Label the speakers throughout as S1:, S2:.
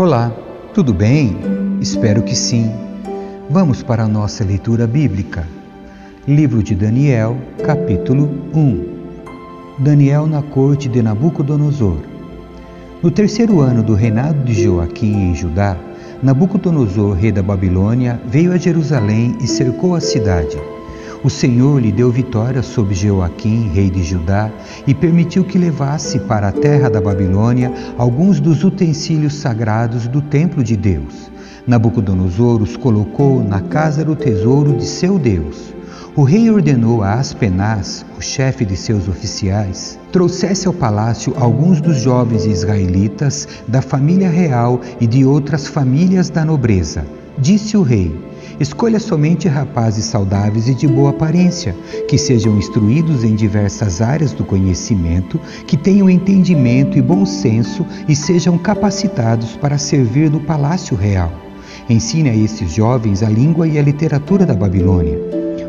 S1: Olá, tudo bem? Espero que sim. Vamos para a nossa leitura bíblica. Livro de Daniel, capítulo 1. Daniel na corte de Nabucodonosor. No terceiro ano do reinado de Joaquim em Judá, Nabucodonosor, rei da Babilônia, veio a Jerusalém e cercou a cidade. O Senhor lhe deu vitória sobre Joaquim, rei de Judá, e permitiu que levasse para a terra da Babilônia alguns dos utensílios sagrados do templo de Deus. Nabucodonosor os colocou na casa do tesouro de seu Deus. O rei ordenou a Aspenaz, o chefe de seus oficiais, trouxesse ao palácio alguns dos jovens israelitas da família real e de outras famílias da nobreza. Disse o rei: Escolha somente rapazes saudáveis e de boa aparência, que sejam instruídos em diversas áreas do conhecimento, que tenham entendimento e bom senso e sejam capacitados para servir no palácio real. Ensine a esses jovens a língua e a literatura da Babilônia.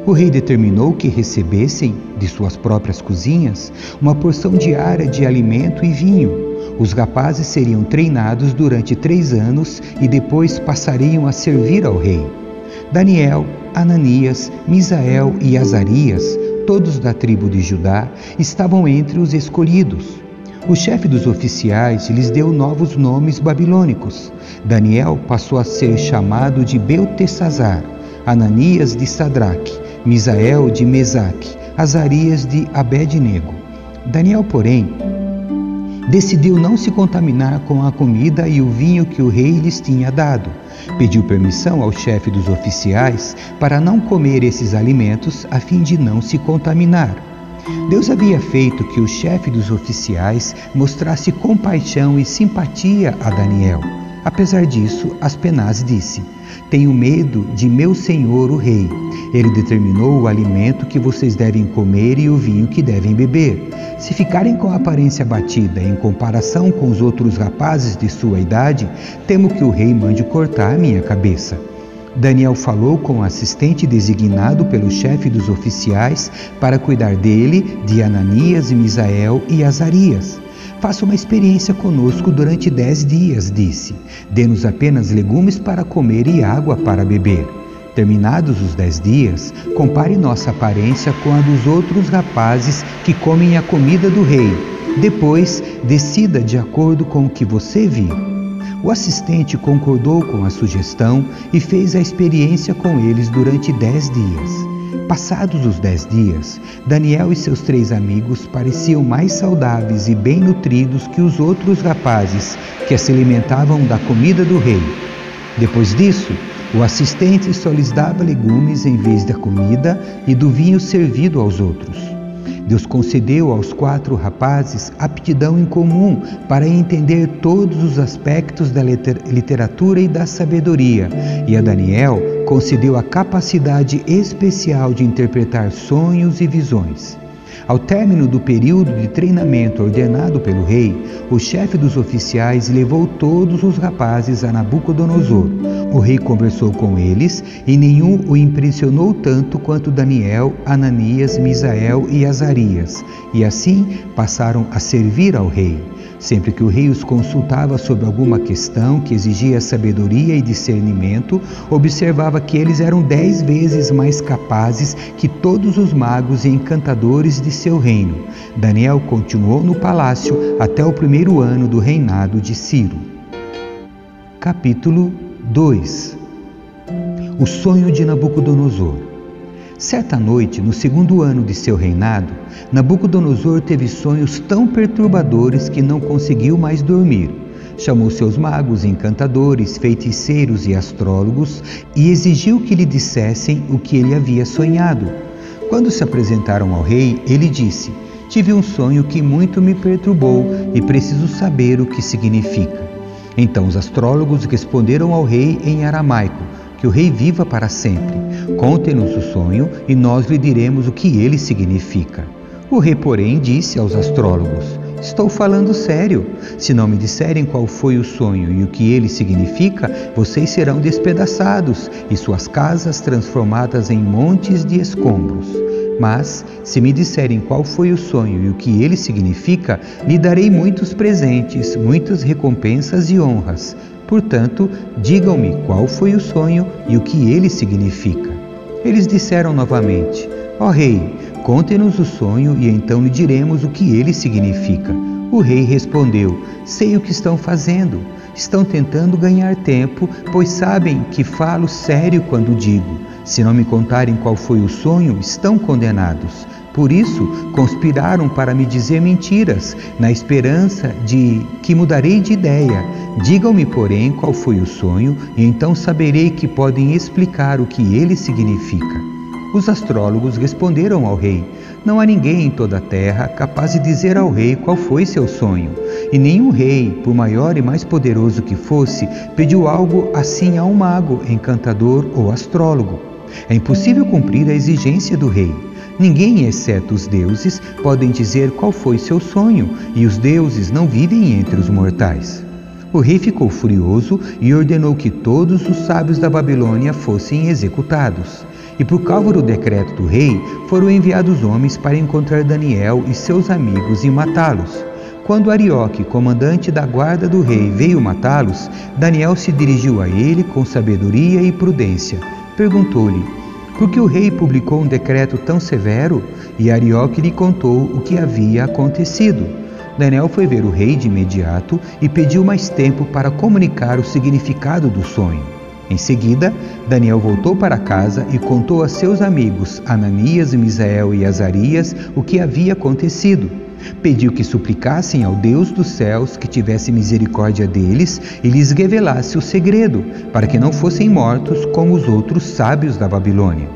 S1: O rei determinou que recebessem, de suas próprias cozinhas, uma porção diária de alimento e vinho. Os rapazes seriam treinados durante três anos e depois passariam a servir ao rei. Daniel, Ananias, Misael e Azarias, todos da tribo de Judá, estavam entre os escolhidos. O chefe dos oficiais lhes deu novos nomes babilônicos. Daniel passou a ser chamado de Beltesazar, Ananias de Sadraque, Misael de Mesaque, Azarias de Abednego. Daniel, porém, decidiu não se contaminar com a comida e o vinho que o rei lhes tinha dado. Pediu permissão ao chefe dos oficiais para não comer esses alimentos a fim de não se contaminar. Deus havia feito que o chefe dos oficiais mostrasse compaixão e simpatia a Daniel. Apesar disso, Aspenaz disse: Tenho medo de meu senhor o rei. Ele determinou o alimento que vocês devem comer e o vinho que devem beber. Se ficarem com a aparência batida em comparação com os outros rapazes de sua idade, temo que o rei mande cortar minha cabeça. Daniel falou com o assistente designado pelo chefe dos oficiais para cuidar dele, de Ananias e Misael e Azarias. Faça uma experiência conosco durante dez dias, disse. Dê-nos apenas legumes para comer e água para beber. Terminados os dez dias, compare nossa aparência com a dos outros rapazes que comem a comida do rei. Depois, decida de acordo com o que você vir. O assistente concordou com a sugestão e fez a experiência com eles durante dez dias. Passados os dez dias, Daniel e seus três amigos pareciam mais saudáveis e bem nutridos que os outros rapazes que se alimentavam da comida do rei. Depois disso, o assistente só lhes dava legumes em vez da comida e do vinho servido aos outros. Deus concedeu aos quatro rapazes aptidão em comum para entender todos os aspectos da literatura e da sabedoria, e a Daniel concedeu a capacidade especial de interpretar sonhos e visões. Ao término do período de treinamento ordenado pelo rei, o chefe dos oficiais levou todos os rapazes a Nabucodonosor. O rei conversou com eles e nenhum o impressionou tanto quanto Daniel, Ananias, Misael e Azarias, e assim passaram a servir ao rei. Sempre que o rei os consultava sobre alguma questão que exigia sabedoria e discernimento, observava que eles eram dez vezes mais capazes que todos os magos e encantadores de seu reino. Daniel continuou no palácio até o primeiro ano do reinado de Ciro. Capítulo 2 O sonho de Nabucodonosor Certa noite, no segundo ano de seu reinado, Nabucodonosor teve sonhos tão perturbadores que não conseguiu mais dormir. Chamou seus magos, encantadores, feiticeiros e astrólogos e exigiu que lhe dissessem o que ele havia sonhado. Quando se apresentaram ao rei, ele disse: Tive um sonho que muito me perturbou e preciso saber o que significa. Então os astrólogos responderam ao rei em aramaico: Que o rei viva para sempre. Conte-nos o sonho e nós lhe diremos o que ele significa. O rei, porém, disse aos astrólogos: Estou falando sério. Se não me disserem qual foi o sonho e o que ele significa, vocês serão despedaçados e suas casas transformadas em montes de escombros. Mas, se me disserem qual foi o sonho e o que ele significa, lhe darei muitos presentes, muitas recompensas e honras. Portanto, digam-me qual foi o sonho e o que ele significa. Eles disseram novamente: Ó oh, rei, conte-nos o sonho e então lhe diremos o que ele significa. O rei respondeu: Sei o que estão fazendo. Estão tentando ganhar tempo, pois sabem que falo sério quando digo. Se não me contarem qual foi o sonho, estão condenados. Por isso, conspiraram para me dizer mentiras, na esperança de que mudarei de ideia. Digam-me, porém, qual foi o sonho, e então saberei que podem explicar o que ele significa. Os astrólogos responderam ao rei: Não há ninguém em toda a terra capaz de dizer ao rei qual foi seu sonho. E nenhum rei, por maior e mais poderoso que fosse, pediu algo assim a um mago, encantador ou astrólogo. É impossível cumprir a exigência do rei. Ninguém, exceto os deuses, podem dizer qual foi seu sonho, e os deuses não vivem entre os mortais. O rei ficou furioso e ordenou que todos os sábios da Babilônia fossem executados. E por causa do decreto do rei, foram enviados homens para encontrar Daniel e seus amigos e matá-los. Quando Arioque, comandante da guarda do rei, veio matá-los, Daniel se dirigiu a ele com sabedoria e prudência. Perguntou-lhe: Por que o rei publicou um decreto tão severo? E Arioque lhe contou o que havia acontecido. Daniel foi ver o rei de imediato e pediu mais tempo para comunicar o significado do sonho. Em seguida, Daniel voltou para casa e contou a seus amigos Ananias, Misael e Azarias o que havia acontecido. Pediu que suplicassem ao Deus dos céus que tivesse misericórdia deles e lhes revelasse o segredo, para que não fossem mortos como os outros sábios da Babilônia.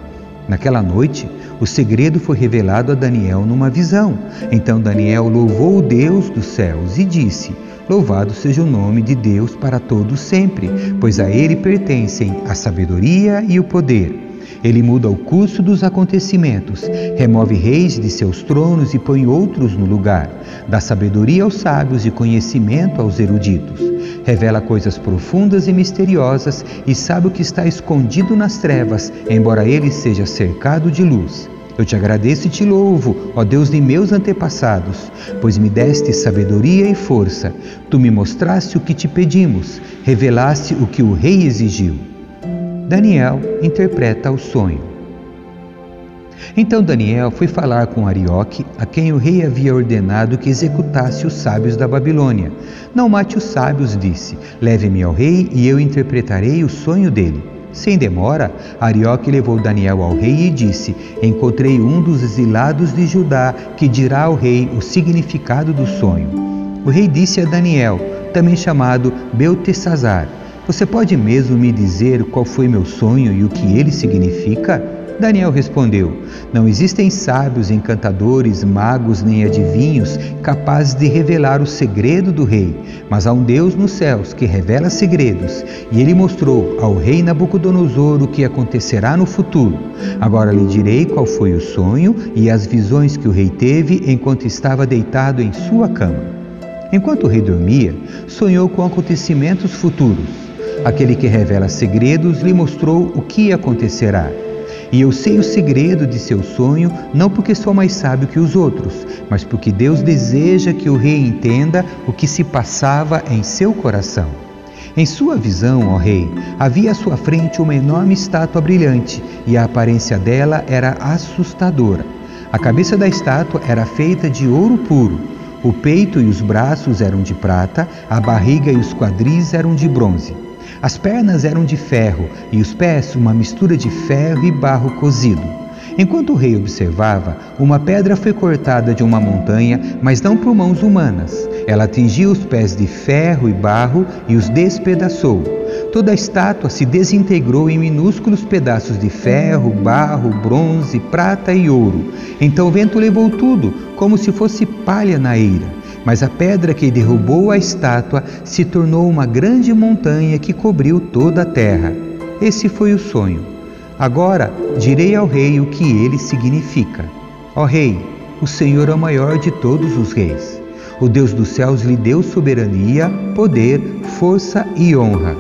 S1: Naquela noite, o segredo foi revelado a Daniel numa visão. Então Daniel louvou o Deus dos céus e disse: Louvado seja o nome de Deus para todos sempre, pois a ele pertencem a sabedoria e o poder. Ele muda o curso dos acontecimentos, remove reis de seus tronos e põe outros no lugar, dá sabedoria aos sábios e conhecimento aos eruditos. Revela coisas profundas e misteriosas e sabe o que está escondido nas trevas, embora ele seja cercado de luz. Eu te agradeço e te louvo, ó Deus de meus antepassados, pois me deste sabedoria e força. Tu me mostraste o que te pedimos, revelaste o que o rei exigiu. Daniel interpreta o sonho. Então Daniel foi falar com Arioque, a quem o rei havia ordenado que executasse os sábios da Babilônia. Não mate os sábios, disse. Leve-me ao rei e eu interpretarei o sonho dele. Sem demora, Arioque levou Daniel ao rei e disse: Encontrei um dos exilados de Judá que dirá ao rei o significado do sonho. O rei disse a Daniel, também chamado Beltesazar: Você pode mesmo me dizer qual foi meu sonho e o que ele significa? Daniel respondeu: Não existem sábios, encantadores, magos nem adivinhos capazes de revelar o segredo do rei, mas há um Deus nos céus que revela segredos, e ele mostrou ao rei Nabucodonosor o que acontecerá no futuro. Agora lhe direi qual foi o sonho e as visões que o rei teve enquanto estava deitado em sua cama. Enquanto o rei dormia, sonhou com acontecimentos futuros. Aquele que revela segredos lhe mostrou o que acontecerá. E eu sei o segredo de seu sonho, não porque sou mais sábio que os outros, mas porque Deus deseja que o rei entenda o que se passava em seu coração. Em sua visão, ó rei, havia à sua frente uma enorme estátua brilhante, e a aparência dela era assustadora. A cabeça da estátua era feita de ouro puro. O peito e os braços eram de prata, a barriga e os quadris eram de bronze. As pernas eram de ferro e os pés uma mistura de ferro e barro cozido. Enquanto o rei observava, uma pedra foi cortada de uma montanha, mas não por mãos humanas. Ela atingiu os pés de ferro e barro e os despedaçou. Toda a estátua se desintegrou em minúsculos pedaços de ferro, barro, bronze, prata e ouro. Então o vento levou tudo, como se fosse palha na eira. Mas a pedra que derrubou a estátua se tornou uma grande montanha que cobriu toda a terra. Esse foi o sonho. Agora direi ao rei o que ele significa. Ó rei, o Senhor é o maior de todos os reis. O Deus dos céus lhe deu soberania, poder, força e honra.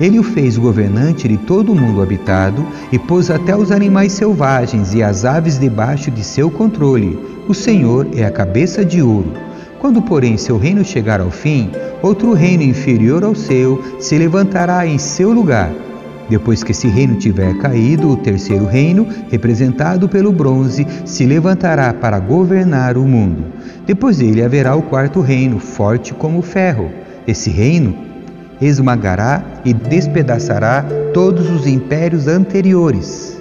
S1: Ele o fez governante de todo o mundo habitado e pôs até os animais selvagens e as aves debaixo de seu controle. O Senhor é a cabeça de ouro. Quando, porém, seu reino chegar ao fim, outro reino inferior ao seu se levantará em seu lugar. Depois que esse reino tiver caído, o terceiro reino, representado pelo bronze, se levantará para governar o mundo. Depois dele haverá o quarto reino, forte como o ferro. Esse reino esmagará e despedaçará todos os impérios anteriores.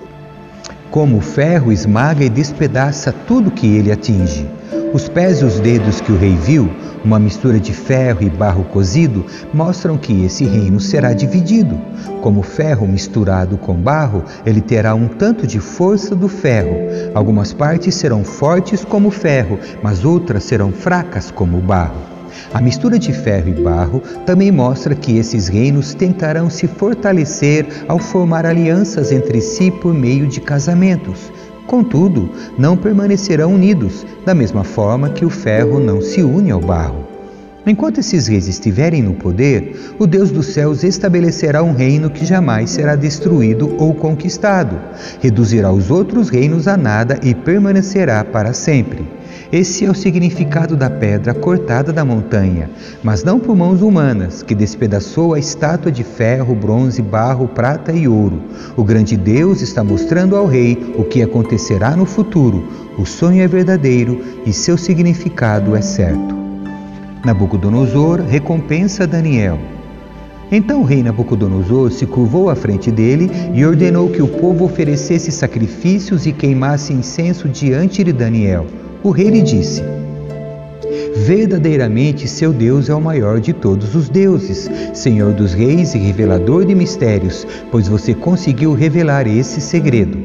S1: Como o ferro esmaga e despedaça tudo que ele atinge. Os pés e os dedos que o rei viu, uma mistura de ferro e barro cozido, mostram que esse reino será dividido. Como ferro misturado com barro, ele terá um tanto de força do ferro. Algumas partes serão fortes como ferro, mas outras serão fracas como barro. A mistura de ferro e barro também mostra que esses reinos tentarão se fortalecer ao formar alianças entre si por meio de casamentos. Contudo, não permanecerão unidos, da mesma forma que o ferro não se une ao barro. Enquanto esses reis estiverem no poder, o Deus dos céus estabelecerá um reino que jamais será destruído ou conquistado, reduzirá os outros reinos a nada e permanecerá para sempre. Esse é o significado da pedra cortada da montanha, mas não por mãos humanas, que despedaçou a estátua de ferro, bronze, barro, prata e ouro. O grande Deus está mostrando ao rei o que acontecerá no futuro. O sonho é verdadeiro e seu significado é certo. Nabucodonosor recompensa Daniel. Então o rei Nabucodonosor se curvou à frente dele e ordenou que o povo oferecesse sacrifícios e queimasse incenso diante de Daniel. O rei lhe disse: Verdadeiramente seu Deus é o maior de todos os deuses, Senhor dos reis e revelador de mistérios, pois você conseguiu revelar esse segredo.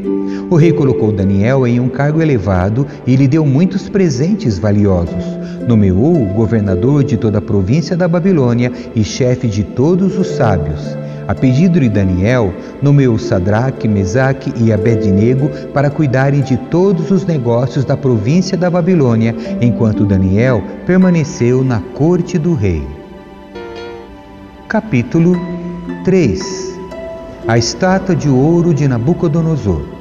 S1: O rei colocou Daniel em um cargo elevado e lhe deu muitos presentes valiosos. Nomeou-o governador de toda a província da Babilônia e chefe de todos os sábios. A pedido de Daniel, nomeou Sadraque, Mesaque e Abednego para cuidarem de todos os negócios da província da Babilônia, enquanto Daniel permaneceu na corte do rei. Capítulo 3 A estátua de ouro de Nabucodonosor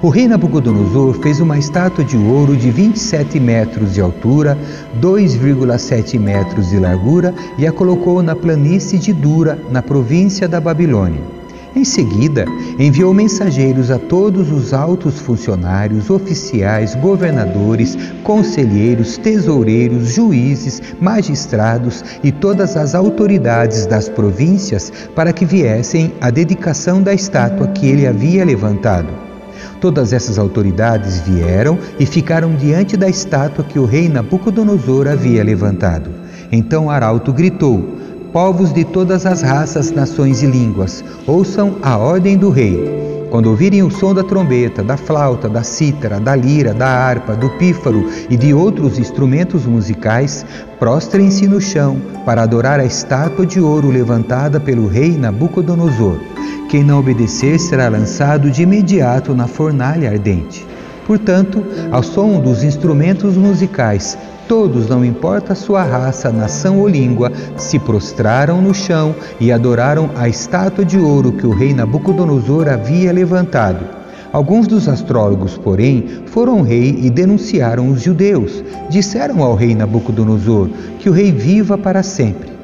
S1: o rei Nabucodonosor fez uma estátua de ouro de 27 metros de altura, 2,7 metros de largura e a colocou na planície de Dura, na província da Babilônia. Em seguida, enviou mensageiros a todos os altos funcionários, oficiais, governadores, conselheiros, tesoureiros, juízes, magistrados e todas as autoridades das províncias para que viessem à dedicação da estátua que ele havia levantado. Todas essas autoridades vieram e ficaram diante da estátua que o rei Nabucodonosor havia levantado. Então Arauto gritou: Povos de todas as raças, nações e línguas, ouçam a ordem do rei. Quando ouvirem o som da trombeta, da flauta, da cítara, da lira, da harpa, do pífaro e de outros instrumentos musicais, prostrem-se no chão para adorar a estátua de ouro levantada pelo rei Nabucodonosor. Quem não obedecer será lançado de imediato na fornalha ardente. Portanto, ao som dos instrumentos musicais, todos, não importa sua raça, nação ou língua, se prostraram no chão e adoraram a estátua de ouro que o rei Nabucodonosor havia levantado. Alguns dos astrólogos, porém, foram rei e denunciaram os judeus. Disseram ao rei Nabucodonosor que o rei viva para sempre.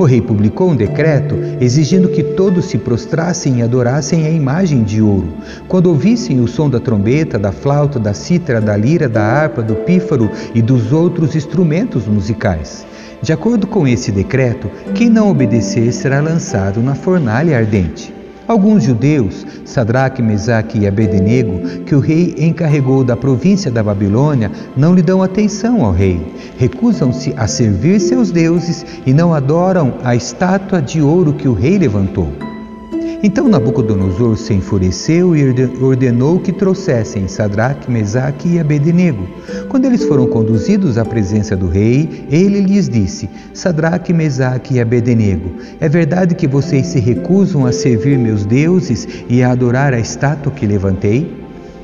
S1: O rei publicou um decreto exigindo que todos se prostrassem e adorassem a imagem de ouro. Quando ouvissem o som da trombeta, da flauta, da cítara, da lira, da harpa, do pífaro e dos outros instrumentos musicais. De acordo com esse decreto, quem não obedecer será lançado na fornalha ardente. Alguns judeus, Sadraque, Mesaque e Abednego, que o rei encarregou da província da Babilônia, não lhe dão atenção ao rei. Recusam-se a servir seus deuses e não adoram a estátua de ouro que o rei levantou. Então Nabucodonosor se enfureceu e ordenou que trouxessem Sadraque, Mesaque e Abednego. Quando eles foram conduzidos à presença do rei, ele lhes disse: Sadraque, Mesaque e Abednego, é verdade que vocês se recusam a servir meus deuses e a adorar a estátua que levantei?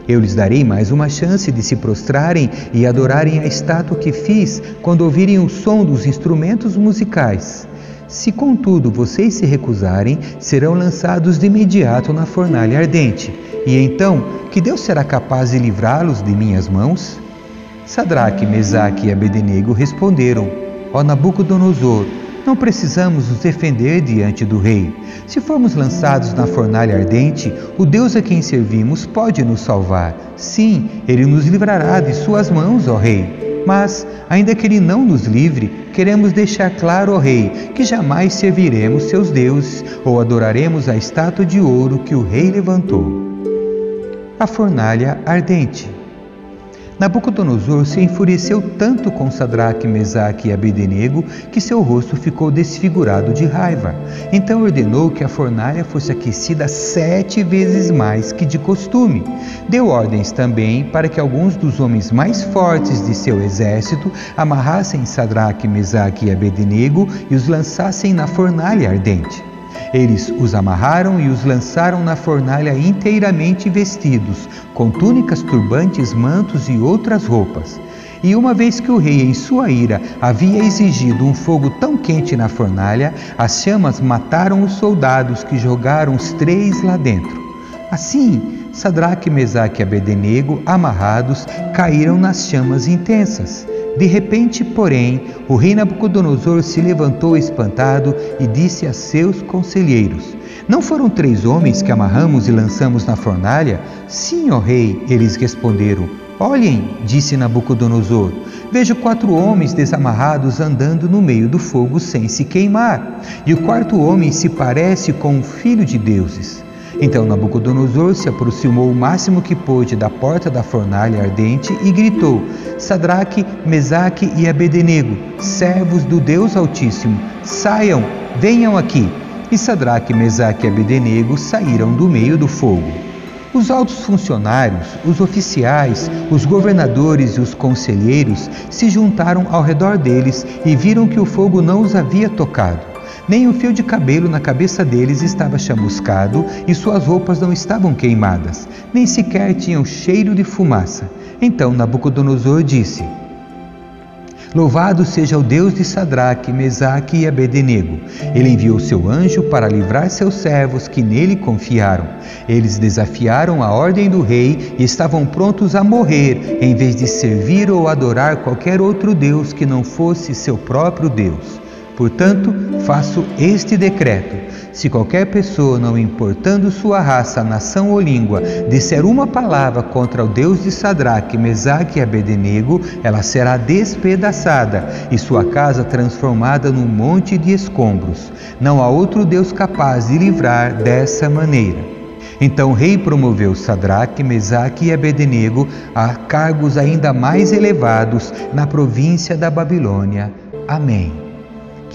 S1: Eu lhes darei mais uma chance de se prostrarem e adorarem a estátua que fiz quando ouvirem o som dos instrumentos musicais. Se, contudo, vocês se recusarem, serão lançados de imediato na fornalha ardente. E então, que Deus será capaz de livrá-los de minhas mãos? Sadraque, Mesaque e Abednego responderam: Ó Nabucodonosor, não precisamos nos defender diante do rei. Se formos lançados na fornalha ardente, o Deus a quem servimos pode nos salvar. Sim, ele nos livrará de suas mãos, ó rei. Mas, ainda que ele não nos livre, queremos deixar claro, ó rei, que jamais serviremos seus deuses ou adoraremos a estátua de ouro que o rei levantou. A fornalha ardente. Nabucodonosor se enfureceu tanto com Sadraque, Mesaque e Abednego que seu rosto ficou desfigurado de raiva. Então ordenou que a fornalha fosse aquecida sete vezes mais que de costume. Deu ordens também para que alguns dos homens mais fortes de seu exército amarrassem Sadraque, Mesaque e Abednego e os lançassem na fornalha ardente. Eles os amarraram e os lançaram na fornalha inteiramente vestidos, com túnicas, turbantes, mantos e outras roupas. E uma vez que o rei, em sua ira, havia exigido um fogo tão quente na fornalha, as chamas mataram os soldados que jogaram os três lá dentro. Assim, Sadraque, Mesaque e Abednego, amarrados, caíram nas chamas intensas. De repente, porém, o rei Nabucodonosor se levantou espantado e disse a seus conselheiros: Não foram três homens que amarramos e lançamos na fornalha? Sim, ó rei, eles responderam. Olhem, disse Nabucodonosor, vejo quatro homens desamarrados andando no meio do fogo sem se queimar, e o quarto homem se parece com um filho de deuses. Então Nabucodonosor se aproximou o máximo que pôde da porta da fornalha ardente e gritou: Sadraque, Mesaque e Abednego, servos do Deus Altíssimo, saiam, venham aqui. E Sadraque, Mesaque e Abednego saíram do meio do fogo. Os altos funcionários, os oficiais, os governadores e os conselheiros se juntaram ao redor deles e viram que o fogo não os havia tocado nem o fio de cabelo na cabeça deles estava chamuscado e suas roupas não estavam queimadas, nem sequer tinham cheiro de fumaça. Então Nabucodonosor disse: Louvado seja o Deus de Sadraque, Mesaque e Abednego. Ele enviou seu anjo para livrar seus servos que nele confiaram. Eles desafiaram a ordem do rei e estavam prontos a morrer em vez de servir ou adorar qualquer outro Deus que não fosse seu próprio Deus. Portanto, faço este decreto: se qualquer pessoa, não importando sua raça, nação ou língua, disser uma palavra contra o Deus de Sadraque, Mesaque e Abednego, ela será despedaçada e sua casa transformada num monte de escombros. Não há outro Deus capaz de livrar dessa maneira. Então o rei promoveu Sadraque, Mesaque e Abednego a cargos ainda mais elevados na província da Babilônia. Amém.